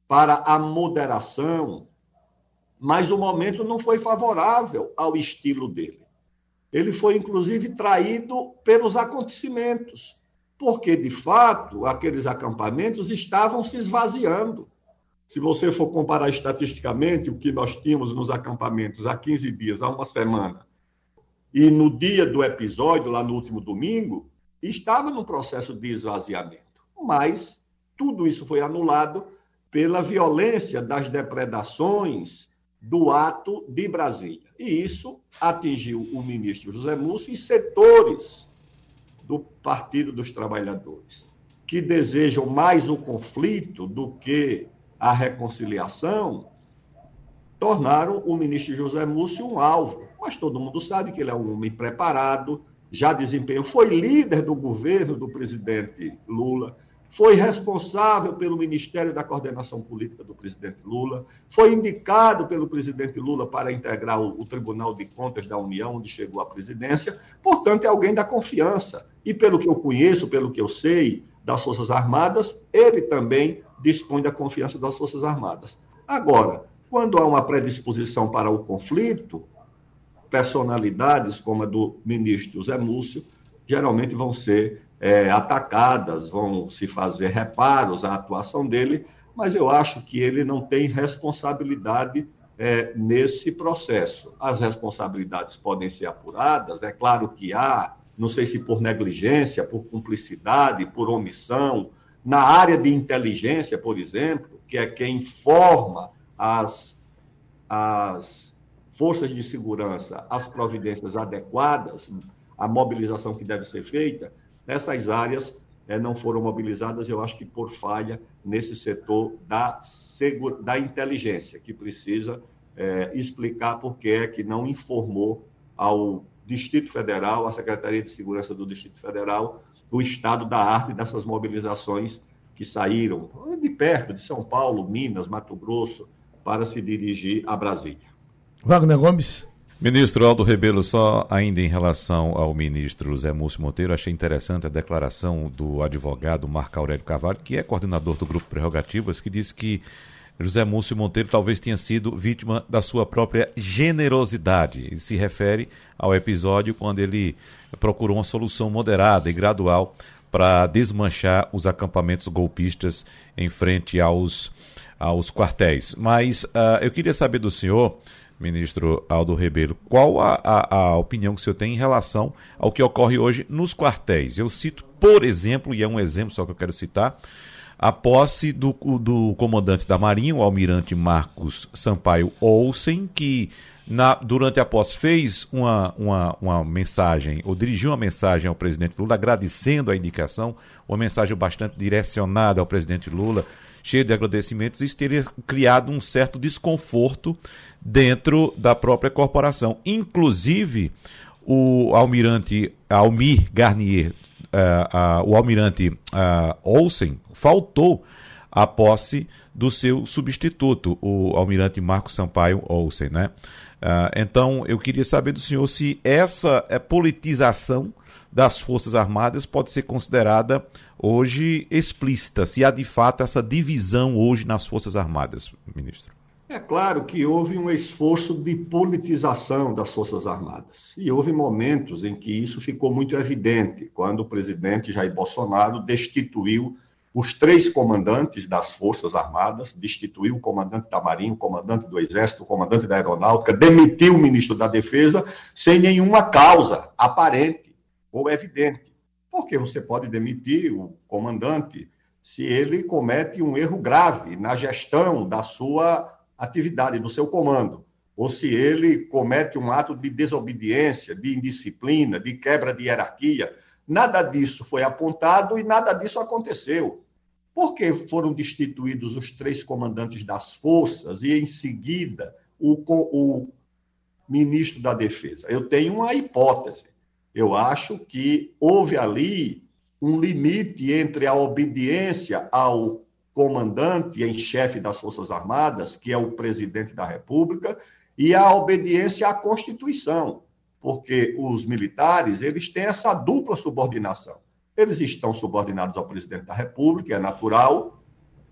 para a moderação, mas o momento não foi favorável ao estilo dele. Ele foi, inclusive, traído pelos acontecimentos, porque, de fato, aqueles acampamentos estavam se esvaziando. Se você for comparar estatisticamente o que nós tínhamos nos acampamentos há 15 dias, há uma semana, e no dia do episódio, lá no último domingo, estava num processo de esvaziamento. Mas tudo isso foi anulado pela violência das depredações do ato de Brasília. E isso atingiu o ministro José Múcio e setores do Partido dos Trabalhadores, que desejam mais o conflito do que a reconciliação, tornaram o ministro José Múcio um alvo. Mas todo mundo sabe que ele é um homem preparado, já desempenhou, foi líder do governo do presidente Lula, foi responsável pelo Ministério da Coordenação Política do presidente Lula, foi indicado pelo presidente Lula para integrar o, o, Tribunal de Contas da União, onde chegou à presidência, portanto, é alguém da confiança. E pelo que eu conheço, pelo que eu sei das Forças Armadas, ele também dispõe da confiança das Forças Armadas. Agora, quando há uma predisposição para o conflito, personalidades como a do ministro Zé Múcio geralmente vão ser é, atacadas, vão se fazer reparos à atuação dele, mas eu acho que ele não tem responsabilidade é, nesse processo. As responsabilidades podem ser apuradas, é claro que há, não sei se por negligência, por cumplicidade, por omissão, na área de inteligência, por exemplo, que é quem forma as, as forças de segurança as providências adequadas, a mobilização que deve ser feita, Essas áreas é, não foram mobilizadas, eu acho que por falha nesse setor da, da inteligência, que precisa é, explicar por que é que não informou ao Distrito Federal, à Secretaria de Segurança do Distrito Federal, o estado da arte dessas mobilizações que saíram de perto, de São Paulo, Minas, Mato Grosso, para se dirigir a Brasília. Wagner Gomes. Ministro Aldo Rebelo, só ainda em relação ao ministro Zé Múcio Monteiro, achei interessante a declaração do advogado Marco Aurélio Carvalho, que é coordenador do Grupo Prerrogativas, que disse que José Múcio Monteiro talvez tenha sido vítima da sua própria generosidade. Ele se refere ao episódio quando ele procurou uma solução moderada e gradual para desmanchar os acampamentos golpistas em frente aos, aos quartéis. Mas uh, eu queria saber do senhor ministro Aldo Rebelo, qual a, a, a, opinião que o senhor tem em relação ao que ocorre hoje nos quartéis? Eu cito, por exemplo, e é um exemplo só que eu quero citar, a posse do, do comandante da Marinha, o almirante Marcos Sampaio Olsen, que na, durante a posse fez uma, uma, uma mensagem, ou dirigiu uma mensagem ao presidente Lula, agradecendo a indicação, uma mensagem bastante direcionada ao presidente Lula, cheia de agradecimentos, isso teria criado um certo desconforto dentro da própria corporação. Inclusive, o almirante Almir Garnier, uh, uh, o almirante uh, Olsen, faltou a posse do seu substituto, o almirante Marco Sampaio Olsen, né? então, eu queria saber do senhor se essa é politização das Forças Armadas pode ser considerada hoje explícita, se há de fato essa divisão hoje nas Forças Armadas, ministro. É claro que houve um esforço de politização das Forças Armadas. E houve momentos em que isso ficou muito evidente, quando o presidente Jair Bolsonaro destituiu os três comandantes das Forças Armadas, destituiu o comandante da Marinha, o comandante do Exército, o comandante da Aeronáutica, demitiu o ministro da Defesa sem nenhuma causa aparente ou evidente. Porque você pode demitir o comandante se ele comete um erro grave na gestão da sua atividade do seu comando, ou se ele comete um ato de desobediência, de indisciplina, de quebra de hierarquia. Nada disso foi apontado e nada disso aconteceu. Por que foram destituídos os três comandantes das forças e, em seguida, o, o ministro da Defesa? Eu tenho uma hipótese. Eu acho que houve ali um limite entre a obediência ao comandante em chefe das Forças Armadas, que é o presidente da República, e a obediência à Constituição, porque os militares, eles têm essa dupla subordinação. Eles estão subordinados ao presidente da República, é natural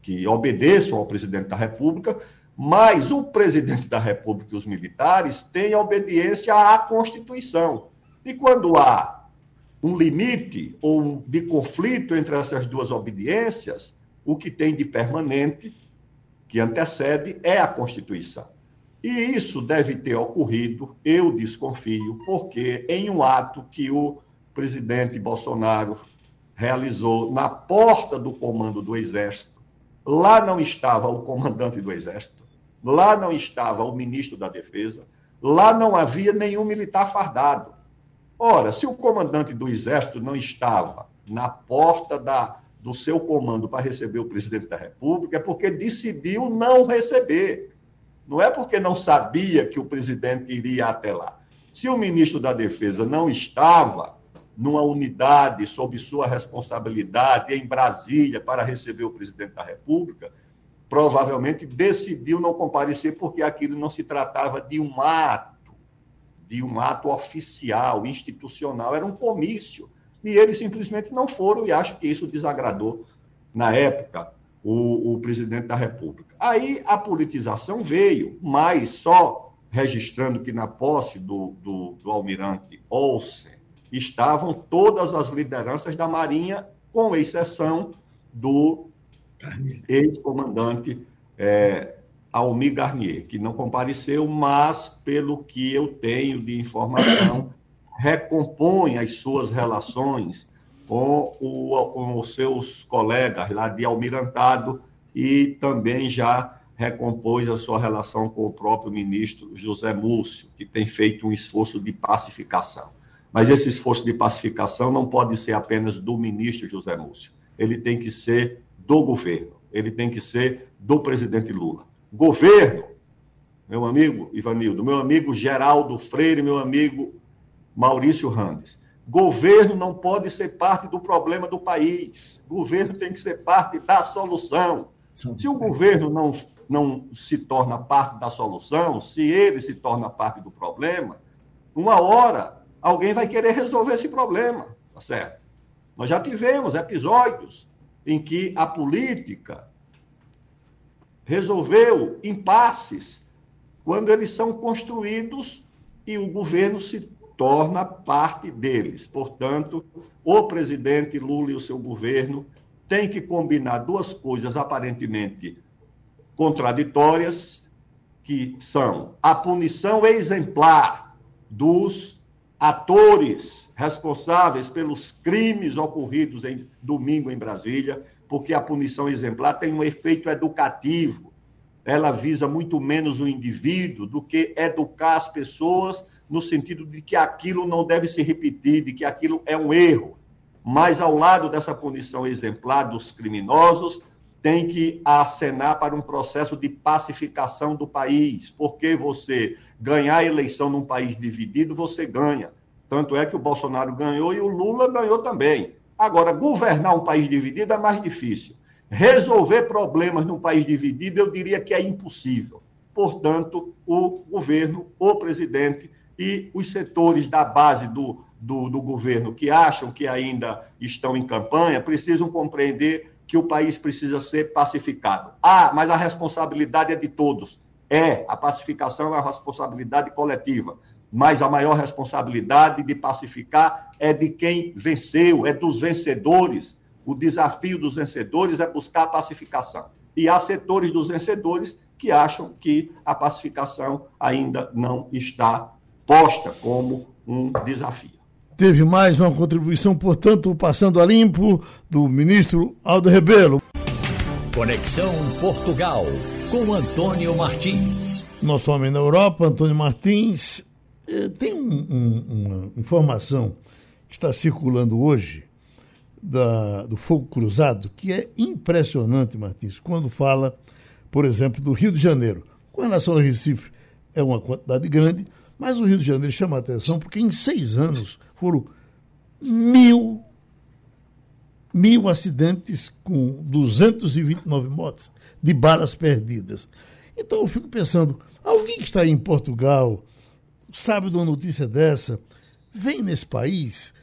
que obedeçam ao presidente da República, mas o presidente da República e os militares têm obediência à Constituição. E quando há um limite ou de conflito entre essas duas obediências, o que tem de permanente, que antecede, é a Constituição. E isso deve ter ocorrido, eu desconfio, porque em um ato que o presidente Bolsonaro realizou na porta do comando do Exército, lá não estava o comandante do Exército, lá não estava o ministro da Defesa, lá não havia nenhum militar fardado. Ora, se o comandante do Exército não estava na porta da, do seu comando para receber o presidente da República, é porque decidiu não receber. Não é porque não sabia que o presidente iria até lá. Se o ministro da Defesa não estava numa unidade sob sua responsabilidade em Brasília para receber o presidente da República, provavelmente decidiu não comparecer porque aquilo não se tratava de um ato de um ato oficial, institucional, era um comício. E eles simplesmente não foram, e acho que isso desagradou, na época, o, o presidente da República. Aí a politização veio, mas só registrando que na posse do, do, do almirante Olsen estavam todas as lideranças da Marinha, com exceção do ex-comandante é, Almir Garnier, que não compareceu, mas, pelo que eu tenho de informação, recompõe as suas relações com, o, com os seus colegas lá de almirantado e também já recompôs a sua relação com o próprio ministro José Múcio, que tem feito um esforço de pacificação. Mas esse esforço de pacificação não pode ser apenas do ministro José Múcio. Ele tem que ser do governo, ele tem que ser do presidente Lula governo, meu amigo Ivanildo, meu amigo Geraldo Freire, meu amigo Maurício Randes. Governo não pode ser parte do problema do país. Governo tem que ser parte da solução. Se o governo não, não se torna parte da solução, se ele se torna parte do problema, uma hora alguém vai querer resolver esse problema, tá certo? Nós já tivemos episódios em que a política resolveu impasses quando eles são construídos e o governo se torna parte deles. Portanto, o presidente Lula e o seu governo têm que combinar duas coisas aparentemente contraditórias, que são a punição exemplar dos atores responsáveis pelos crimes ocorridos em domingo em Brasília, porque a punição exemplar tem um efeito educativo. Ela visa muito menos o indivíduo do que educar as pessoas no sentido de que aquilo não deve se repetir, de que aquilo é um erro. Mas, ao lado dessa punição exemplar dos criminosos, tem que acenar para um processo de pacificação do país, porque você ganhar a eleição num país dividido, você ganha. Tanto é que o Bolsonaro ganhou e o Lula ganhou também. Agora, governar um país dividido é mais difícil. Resolver problemas num país dividido, eu diria que é impossível. Portanto, o governo, o presidente e os setores da base do, do, do, governo que acham que ainda estão em campanha precisam compreender que o país precisa ser pacificado. Ah, mas a responsabilidade é de todos. É, a pacificação é uma responsabilidade coletiva mas a maior responsabilidade de pacificar é de quem venceu, é dos vencedores. O desafio dos vencedores é buscar a pacificação. E há setores dos vencedores que acham que a pacificação ainda não está posta como um desafio. Teve mais uma contribuição, portanto, passando a limpo, do ministro Aldo Rebelo. Conexão Portugal, com Antônio Martins. Nosso homem na Europa, Antônio Martins, é, tem um, um, uma informação que está circulando hoje da, do fogo cruzado que é impressionante, Martins, quando fala, por exemplo, do Rio de Janeiro. Com relação ao Recife, é uma quantidade grande, Mas o Rio de Janeiro chama a atenção porque em seis anos foram mil, mil acidentes com 229 mortes de balas perdidas. Então eu fico pensando, alguém que está em Portugal, sabe de uma notícia dessa, vem nesse país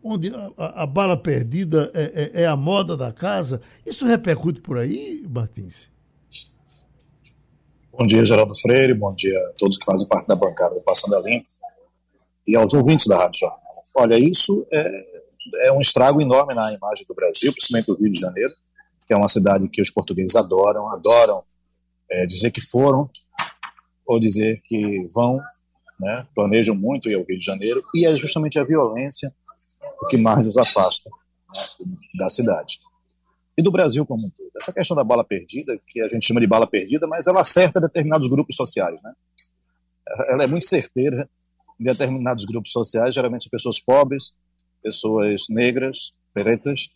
onde a, a bala perdida é, é, é, a moda da casa, isso repercute por aí, Martins? Bom dia, Geraldo Freire, bom dia a todos que fazem parte da bancada do Passando a Limpo e aos ouvintes da Rádio Jornal. Olha, isso é, é um estrago enorme na imagem do Brasil, principalmente do Rio de Janeiro, que é uma cidade que os portugueses adoram, adoram é, dizer que foram ou dizer que vão, né, planejam muito ir ao Rio de Janeiro, e é justamente a violência o que mais nos afasta né, da cidade. E do Brasil como um todo. Essa questão da bala perdida, que a gente chama de bala perdida, mas ela acerta determinados grupos sociais. Né? Ela é muito certeira em determinados grupos sociais, geralmente pessoas pobres, pessoas negras, pretas,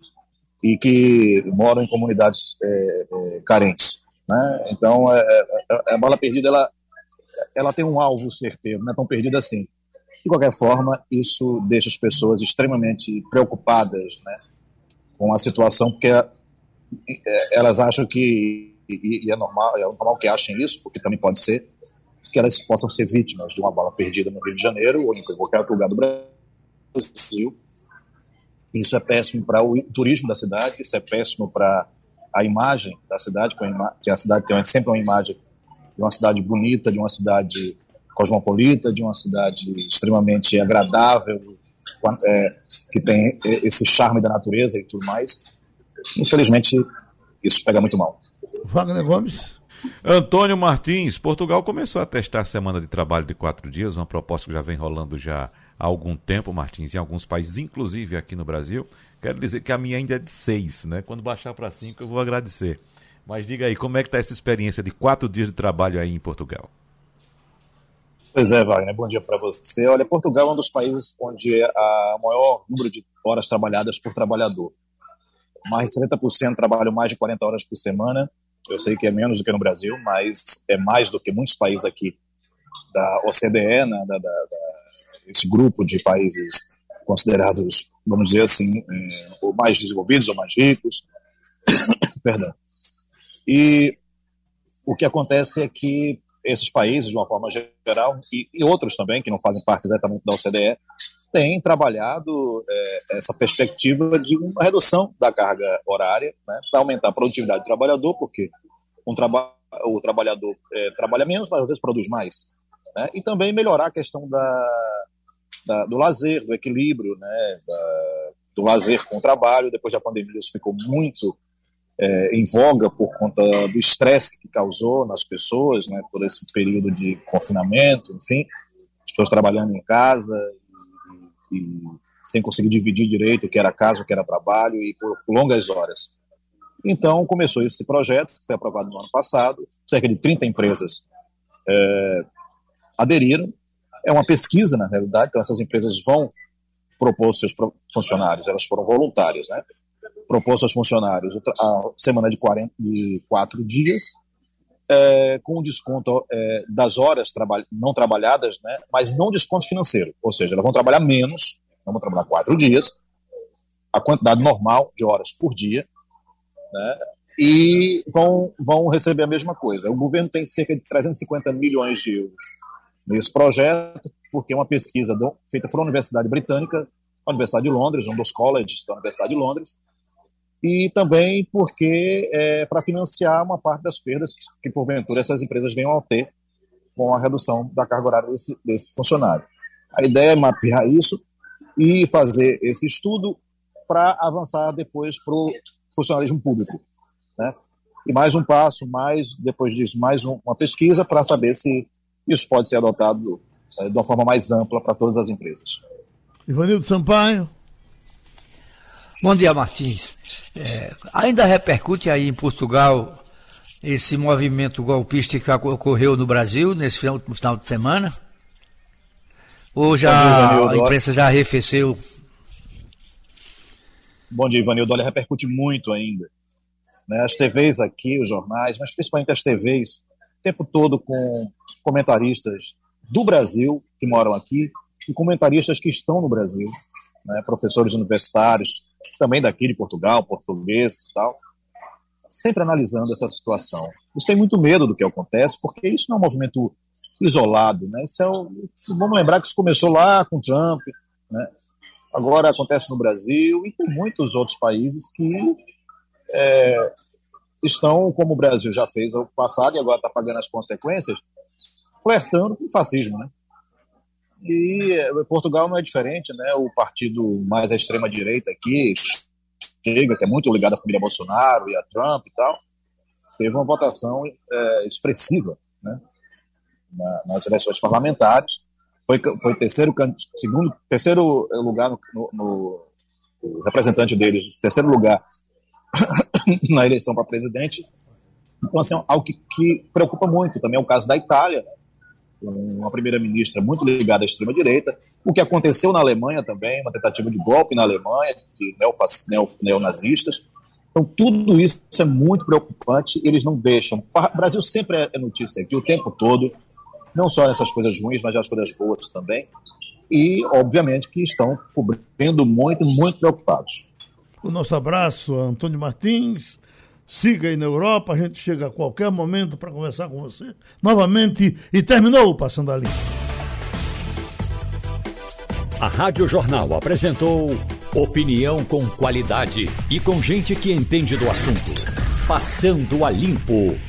e que moram em comunidades é, é, carentes. Né? Então, é, é, é, a bala perdida ela, ela tem um alvo certeiro, não é tão perdida assim. De qualquer forma, isso deixa as pessoas extremamente preocupadas né, com a situação, porque elas acham que, e é normal, é normal que achem isso, porque também pode ser, que elas possam ser vítimas de uma bala perdida no Rio de Janeiro ou em qualquer outro lugar do Brasil. Isso é péssimo para o turismo da cidade, isso é péssimo para a imagem da cidade, que a cidade tem sempre uma imagem de uma cidade bonita, de uma cidade cosmopolita, de uma cidade extremamente agradável, é, que tem esse charme da natureza e tudo mais. Infelizmente, isso pega muito mal. Wagner Gomes. Antônio Martins, Portugal começou a testar a semana de trabalho de quatro dias, uma proposta que já vem rolando já há algum tempo, Martins, em alguns países, inclusive aqui no Brasil. Quero dizer que a minha ainda é de seis, né? Quando baixar para cinco, eu vou agradecer. Mas diga aí, como é que está essa experiência de quatro dias de trabalho aí em Portugal? Pois é, Wagner, bom dia para você. Olha, Portugal é um dos países onde há o maior número de horas trabalhadas por trabalhador. Mais de 70% trabalham mais de 40 horas por semana. Eu sei que é menos do que no Brasil, mas é mais do que muitos países aqui da OCDE, né, da, da, da, esse grupo de países considerados, vamos dizer assim, é, ou mais desenvolvidos ou mais ricos. [COUGHS] Perdão. E o que acontece é que esses países, de uma forma geral, e, e, outros também, que não fazem parte exatamente da OCDE, têm trabalhado é, essa perspectiva de uma redução da carga horária, né, para aumentar a produtividade do trabalhador, porque um traba o trabalhador é, trabalha menos, mas às vezes produz mais. Né, e também melhorar a questão da, da do lazer, do equilíbrio, né, da, do lazer com o trabalho. Depois da pandemia, isso ficou muito é, em voga por conta do estresse que causou nas pessoas, né, por esse período de confinamento, enfim, as pessoas trabalhando em casa e, sem conseguir dividir direito o que era casa, o que era trabalho e por, longas horas. Então começou esse projeto, que foi aprovado no ano passado, cerca de 30 empresas é, aderiram. É uma pesquisa, na realidade, então essas empresas vão propor seus funcionários, elas foram voluntárias, né? proposto aos funcionários a semana de, 40, de quatro dias, é, com desconto é, das horas traba não trabalhadas, né, mas não desconto financeiro. Ou seja, elas vão trabalhar menos, vão trabalhar quatro dias, a quantidade normal de horas por dia, né, e vão, vão receber a mesma coisa. O governo tem cerca de 350 milhões de euros nesse projeto, porque é uma pesquisa do, feita uma universidade britânica, a Universidade de Londres, um dos colleges da Universidade de Londres, e também porque é para financiar uma parte das perdas que, que, porventura, essas empresas venham a ter com a redução da carga horária desse, desse funcionário. A ideia é mapear isso e fazer esse estudo para avançar depois para o funcionalismo público. Né? E mais um passo, mais depois disso, mais um, uma pesquisa para saber se isso pode ser adotado é, de uma forma mais ampla para todas as empresas. Ivanildo Sampaio. Bom dia, Martins. É, ainda repercute aí em Portugal esse movimento golpista que ocorreu no Brasil nesse final, final de semana? Ou já dia, a imprensa já arrefeceu? Bom dia, Ivanildo. Olha, repercute muito ainda. Né? As TVs aqui, os jornais, mas principalmente as TVs, o tempo todo com comentaristas do Brasil que moram aqui e comentaristas que estão no Brasil, né, professores universitários, também daqui de Portugal, portugueses e tal, sempre analisando essa situação. Eles têm muito medo do que acontece, porque isso não é um movimento isolado, né? Isso é o, vamos lembrar que isso começou lá com Trump, né? Agora acontece no Brasil e tem muitos outros países que é, estão, como o Brasil já fez no passado e agora está pagando as consequências, flertando com o fascismo, né? E é, Portugal não é diferente, né? O partido mais à extrema direita aqui, Chega, que é muito ligado à família Bolsonaro e a Trump e tal, teve uma votação é, expressiva, né? Na, nas eleições parlamentares, foi, foi terceiro, segundo, terceiro lugar no, no, no representante deles, terceiro lugar [COUGHS] na eleição para presidente. Então, assim, é algo que, que preocupa muito. Também é o caso da Itália, né? Uma primeira-ministra muito ligada à extrema-direita. O que aconteceu na Alemanha também, uma tentativa de golpe na Alemanha, de neo, neonazistas. Então, tudo isso é muito preocupante. Eles não deixam. O Brasil sempre é notícia aqui o tempo todo, não só nessas coisas ruins, mas nas coisas boas também. E, obviamente, que estão cobrindo muito, muito preocupados. O nosso abraço Antônio Martins. Siga aí na Europa, a gente chega a qualquer momento para conversar com você novamente. E terminou o Passando a Limpo. A Rádio Jornal apresentou opinião com qualidade e com gente que entende do assunto. Passando a Limpo.